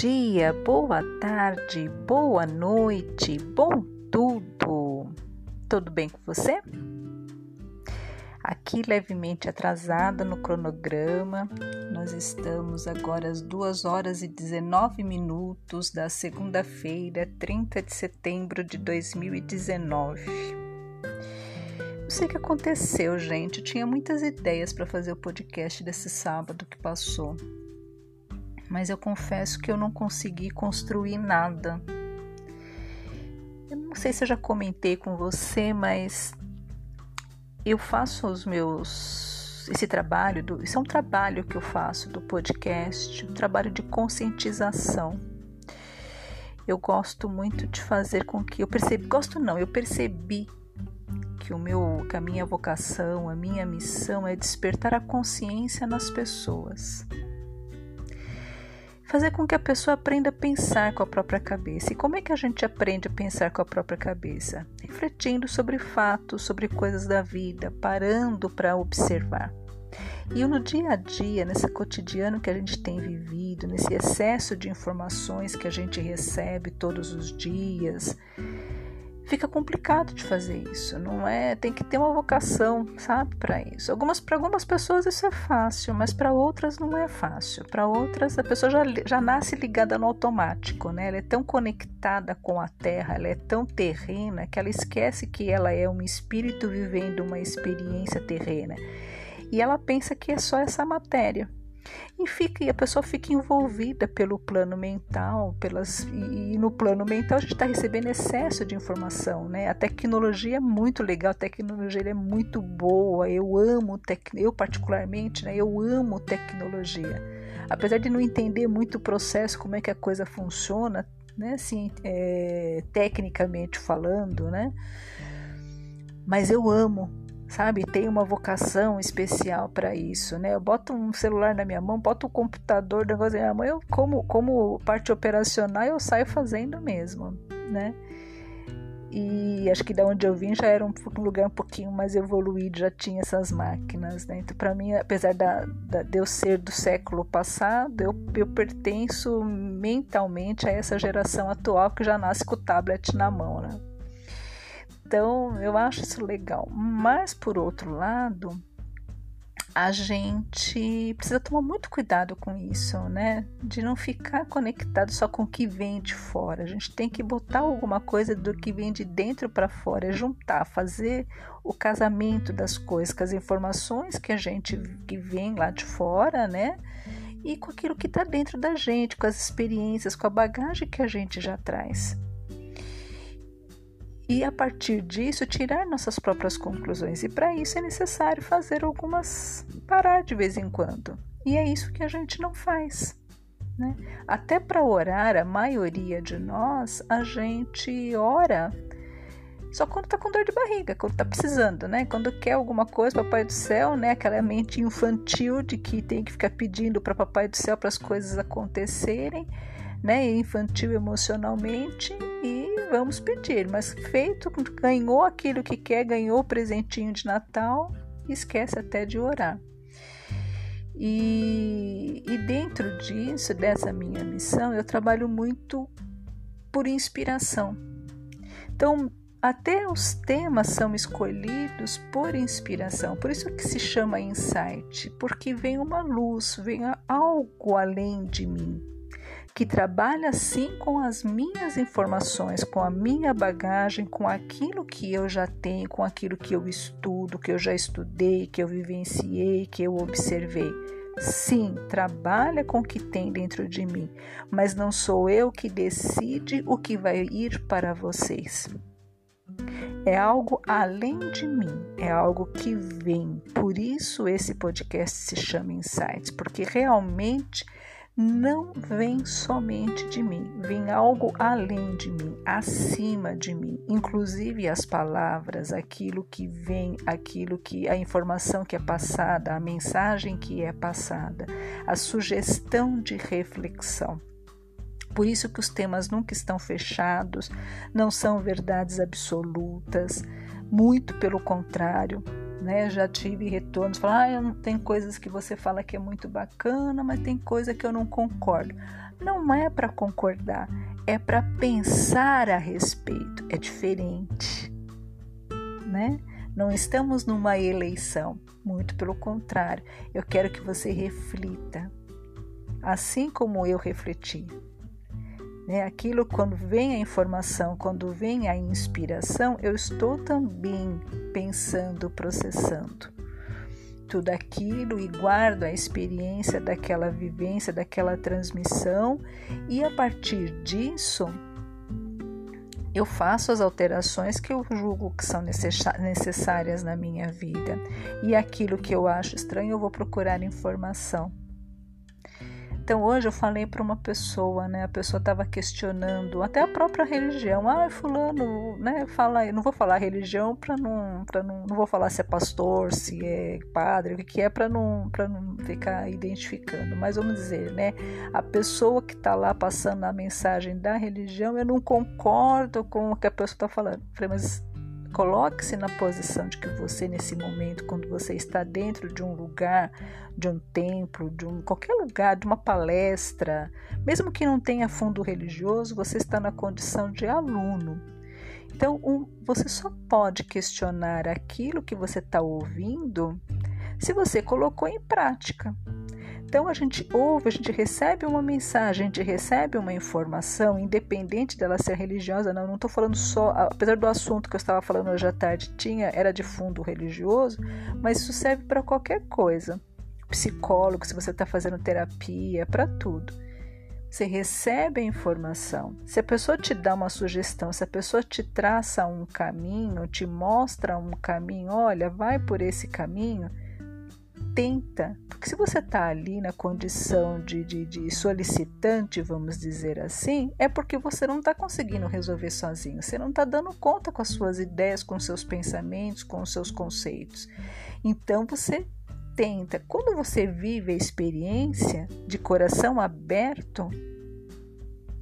dia, boa tarde, boa noite, bom tudo. Tudo bem com você? Aqui levemente atrasada no cronograma, nós estamos agora às 2 horas e 19 minutos da segunda-feira, 30 de setembro de 2019. Não sei o que aconteceu, gente. Eu tinha muitas ideias para fazer o podcast desse sábado que passou mas eu confesso que eu não consegui construir nada. Eu não sei se eu já comentei com você, mas eu faço os meus esse trabalho do, isso é um trabalho que eu faço do podcast, um trabalho de conscientização. Eu gosto muito de fazer com que eu percebi, gosto não, eu percebi que o meu, que a minha vocação, a minha missão é despertar a consciência nas pessoas fazer com que a pessoa aprenda a pensar com a própria cabeça. E como é que a gente aprende a pensar com a própria cabeça? Refletindo sobre fatos, sobre coisas da vida, parando para observar. E no dia a dia, nesse cotidiano que a gente tem vivido, nesse excesso de informações que a gente recebe todos os dias, fica complicado de fazer isso, não é? Tem que ter uma vocação, sabe, para isso. Algumas para algumas pessoas isso é fácil, mas para outras não é fácil. Para outras a pessoa já, já nasce ligada no automático, né? Ela é tão conectada com a terra, ela é tão terrena que ela esquece que ela é um espírito vivendo uma experiência terrena. E ela pensa que é só essa matéria. E, fica, e a pessoa fica envolvida pelo plano mental, pelas, e, e no plano mental a gente está recebendo excesso de informação, né? A tecnologia é muito legal, a tecnologia é muito boa, eu amo, tec, eu particularmente, né? Eu amo tecnologia. Apesar de não entender muito o processo, como é que a coisa funciona, né? Assim, é, tecnicamente falando, né? Mas eu amo sabe? Tem uma vocação especial para isso, né? Eu boto um celular na minha mão, boto um computador, negócio na minha mão, eu como, como parte operacional eu saio fazendo mesmo, né? E acho que da onde eu vim já era um, lugar um pouquinho mais evoluído, já tinha essas máquinas, né? Então, para mim, apesar da, da, de eu ser do século passado, eu, eu pertenço mentalmente a essa geração atual que já nasce com o tablet na mão, né? Então, eu acho isso legal. Mas, por outro lado, a gente precisa tomar muito cuidado com isso, né? De não ficar conectado só com o que vem de fora. A gente tem que botar alguma coisa do que vem de dentro para fora, é juntar, fazer o casamento das coisas, com as informações que a gente que vem lá de fora, né? E com aquilo que está dentro da gente, com as experiências, com a bagagem que a gente já traz e a partir disso tirar nossas próprias conclusões. E para isso é necessário fazer algumas parar de vez em quando. E é isso que a gente não faz. Né? Até para orar, a maioria de nós, a gente ora só quando tá com dor de barriga, quando tá precisando, né? Quando quer alguma coisa, Papai do Céu, né? Aquela mente infantil de que tem que ficar pedindo para Papai do Céu para as coisas acontecerem, né? Infantil emocionalmente e vamos pedir, mas feito, ganhou aquilo que quer, ganhou o presentinho de Natal, esquece até de orar. E, e dentro disso, dessa minha missão, eu trabalho muito por inspiração. Então, até os temas são escolhidos por inspiração, por isso que se chama insight, porque vem uma luz, vem algo além de mim que trabalha assim com as minhas informações, com a minha bagagem, com aquilo que eu já tenho, com aquilo que eu estudo, que eu já estudei, que eu vivenciei, que eu observei. Sim, trabalha com o que tem dentro de mim, mas não sou eu que decide o que vai ir para vocês. É algo além de mim, é algo que vem. Por isso esse podcast se chama Insights, porque realmente não vem somente de mim, vem algo além de mim, acima de mim, inclusive as palavras, aquilo que vem, aquilo que a informação que é passada, a mensagem que é passada, a sugestão de reflexão. Por isso que os temas nunca estão fechados, não são verdades absolutas, muito pelo contrário, Né? Já tive retornos, falar, ah, tem coisas que você fala que é muito bacana, mas tem coisa que eu não concordo. Não é para concordar, é para pensar a respeito. É diferente, né? Não estamos numa eleição, muito pelo contrário. Eu quero que você reflita, assim como eu refleti. Né? Aquilo, quando vem a informação, quando vem a inspiração, eu estou também pensando, processando tudo aquilo e guardo a experiência daquela vivência, daquela transmissão, e a partir disso eu faço as alterações que eu julgo que são necessárias na minha vida. E aquilo que eu acho estranho, eu vou procurar informação. Então hoje eu falei para uma pessoa, né? A pessoa estava questionando até a própria religião. Ah, fulano, né? Fala, eu não vou falar religião para não, para não, não vou falar se é pastor, se é padre, o que é para não, para não ficar identificando. Mas vamos dizer, né? A pessoa que está lá passando a mensagem da religião, eu não concordo com o que a pessoa está falando. Eu falei, mas Coloque-se na posição de que você, nesse momento, quando você está dentro de um lugar, de um templo, de um, qualquer lugar, de uma palestra, mesmo que não tenha fundo religioso, você está na condição de aluno. Então, um, você só pode questionar aquilo que você está ouvindo se você colocou em prática. Então a gente ouve, a gente recebe uma mensagem, a gente recebe uma informação, independente dela ser religiosa, não, não estou falando só, apesar do assunto que eu estava falando hoje à tarde tinha, era de fundo religioso, mas isso serve para qualquer coisa. Psicólogo, se você está fazendo terapia, para tudo. Você recebe a informação. Se a pessoa te dá uma sugestão, se a pessoa te traça um caminho, te mostra um caminho, olha, vai por esse caminho, tenta, porque se você está ali na condição de, de, de, solicitante, vamos dizer assim, é porque você não está conseguindo resolver sozinho, você não está dando conta com as suas ideias, com seus pensamentos, com os seus conceitos. Então você tenta. Quando você vive a experiência de coração aberto,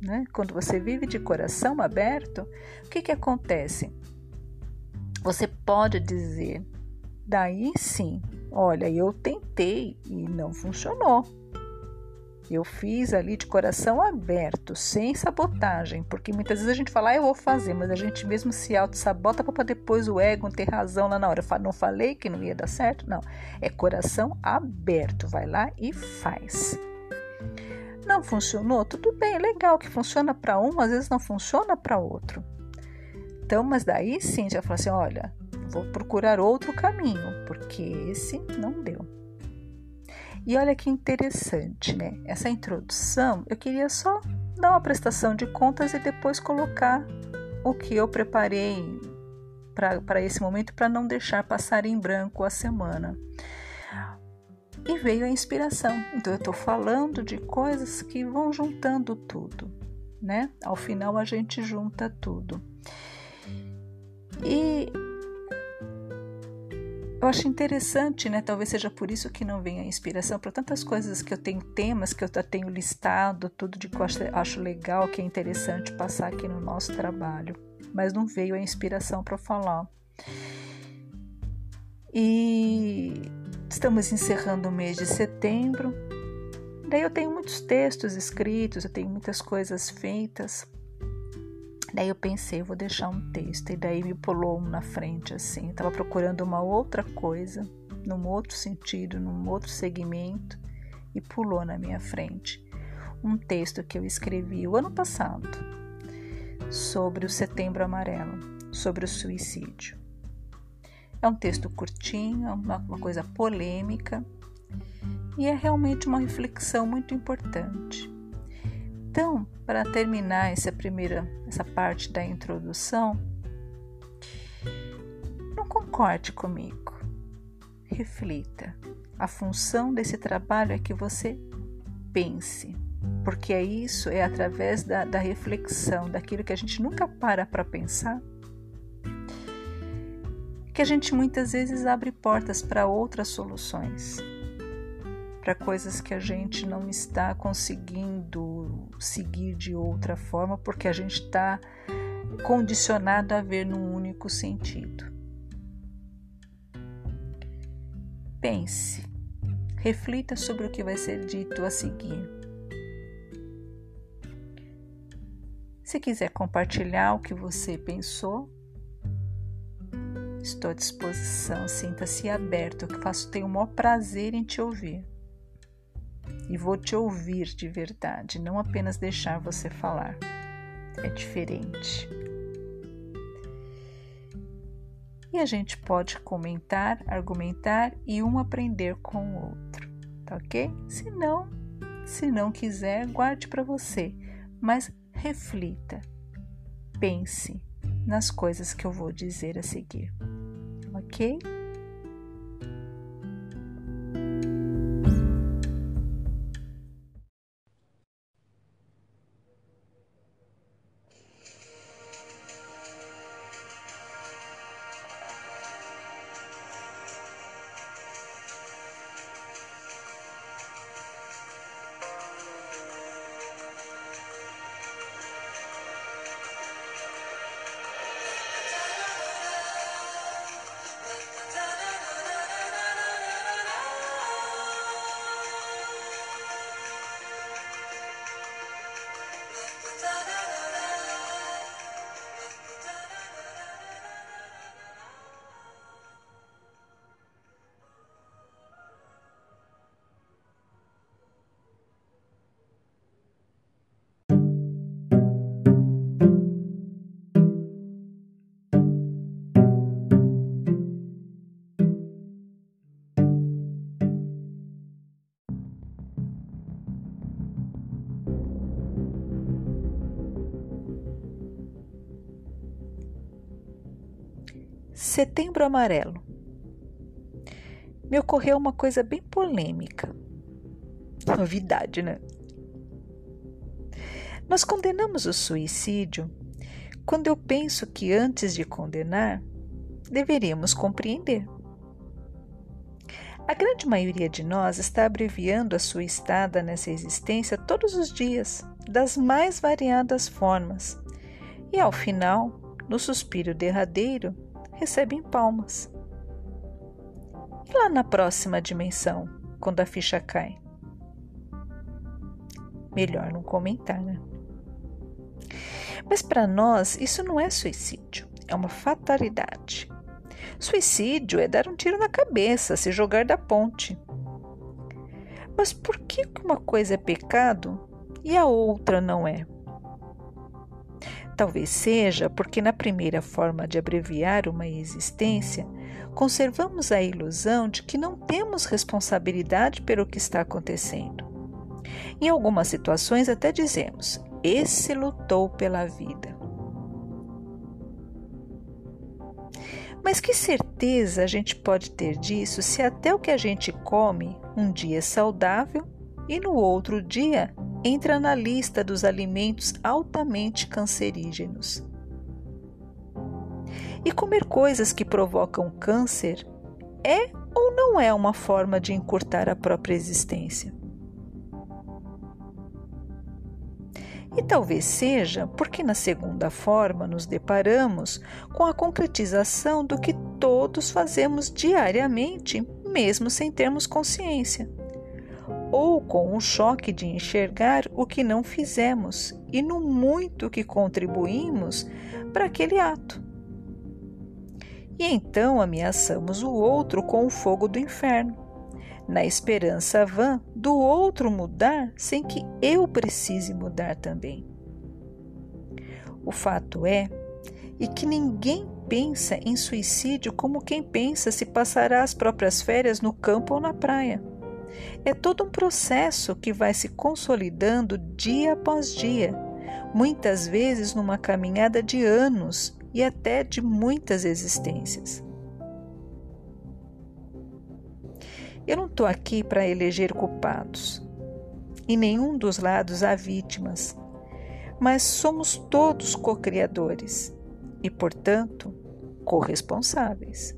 né? quando você vive de coração aberto, o que, que acontece? Você pode dizer, daí sim, Olha, eu tentei e não funcionou. Eu fiz ali de coração aberto, sem sabotagem, porque muitas vezes a gente fala, ah, eu vou fazer, mas a gente mesmo se auto-sabota para depois o ego ter razão lá na hora. Não falei que não ia dar certo? Não. É coração aberto, vai lá e faz. Não funcionou? Tudo bem, é legal que funciona para um, às vezes não funciona para outro. Então, mas daí sim já fala assim: olha, vou procurar outro caminho, porque esse não deu. E olha que interessante, né? Essa introdução, eu queria só dar uma prestação de contas e depois colocar o que eu preparei para esse momento para não deixar passar em branco a semana. E veio a inspiração. Então eu estou falando de coisas que vão juntando tudo, né? Ao final a gente junta tudo. E eu acho interessante, né? Talvez seja por isso que não vem a inspiração para tantas coisas que eu tenho, temas que eu tenho listado, tudo de que eu acho, legal, que é interessante passar aqui no nosso trabalho, mas não veio a inspiração para falar. E estamos encerrando o mês de setembro. Daí eu tenho muitos textos escritos, eu tenho muitas coisas feitas, Daí eu pensei, vou deixar um texto, e daí me pulou um na frente assim. Estava procurando uma outra coisa, num outro sentido, num outro segmento, e pulou na minha frente. Um texto que eu escrevi o ano passado sobre o Setembro Amarelo, sobre o suicídio. É um texto curtinho, uma, uma coisa polêmica, e é realmente uma reflexão muito importante. Então, para terminar essa primeira essa parte da introdução, não concorde comigo. Reflita. A função desse trabalho é que você pense, porque é isso, é através da, da reflexão, daquilo que a gente nunca para para pensar, que a gente muitas vezes abre portas para outras soluções para coisas que a gente não está conseguindo seguir de outra forma, porque a gente está condicionado a ver num único sentido. Pense, reflita sobre o que vai ser dito a seguir. Se quiser compartilhar o que você pensou, estou à disposição. Sinta-se aberto, eu faço, tenho o maior prazer em te ouvir. E vou te ouvir de verdade, não apenas deixar você falar. É diferente. E a gente pode comentar, argumentar e um aprender com o outro, tá ok? Se não, se não quiser, guarde para você, mas reflita, pense nas coisas que eu vou dizer a seguir, ok? Setembro Amarelo. Me ocorreu uma coisa bem polêmica. Novidade, né? Nós condenamos o suicídio quando eu penso que antes de condenar, deveríamos compreender. A grande maioria de nós está abreviando a sua estada nessa existência todos os dias, das mais variadas formas, e ao final, no suspiro derradeiro, recebem palmas. E lá na próxima dimensão, quando a ficha cai? Melhor não comentar, né? Mas para nós, isso não é suicídio, é uma fatalidade. Suicídio é dar um tiro na cabeça, se jogar da ponte. Mas por que uma coisa é pecado e a outra não é? Talvez seja porque, na primeira forma de abreviar uma existência, conservamos a ilusão de que não temos responsabilidade pelo que está acontecendo. Em algumas situações, até dizemos: esse lutou pela vida. Mas que certeza a gente pode ter disso se até o que a gente come um dia é saudável e no outro dia entra na lista dos alimentos altamente cancerígenos. E comer coisas que provocam câncer é ou não é uma forma de encurtar a própria existência? E talvez seja porque na segunda forma nos deparamos com a concretização do que todos fazemos diariamente, mesmo sem termos consciência ou com o choque de enxergar o que não fizemos e no muito que contribuímos para aquele ato. E então ameaçamos o outro com o fogo do inferno, na esperança vã do outro mudar sem que eu precise mudar também. O fato é e que ninguém pensa em suicídio como quem pensa se passará as próprias férias no campo ou na praia. É todo um processo que vai se consolidando dia após dia, muitas vezes numa caminhada de anos e até de muitas existências. Eu não estou aqui para eleger culpados. Em nenhum dos lados há vítimas, mas somos todos co-criadores e, portanto, corresponsáveis.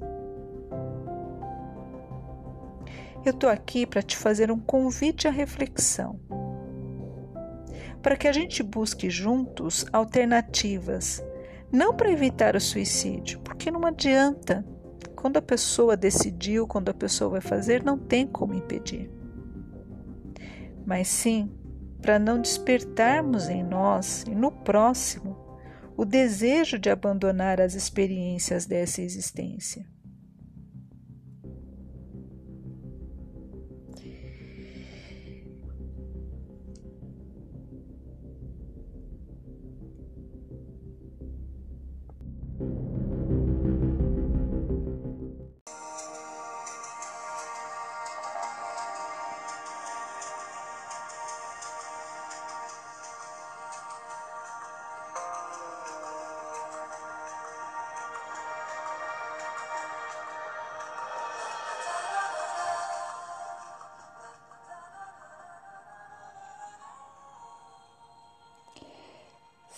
Eu estou aqui para te fazer um convite à reflexão, para que a gente busque juntos alternativas, não para evitar o suicídio, porque não adianta. quando a pessoa decidiu, quando a pessoa vai fazer, não tem como impedir. Mas sim para não despertarmos em nós e no próximo o desejo de abandonar as experiências dessa existência.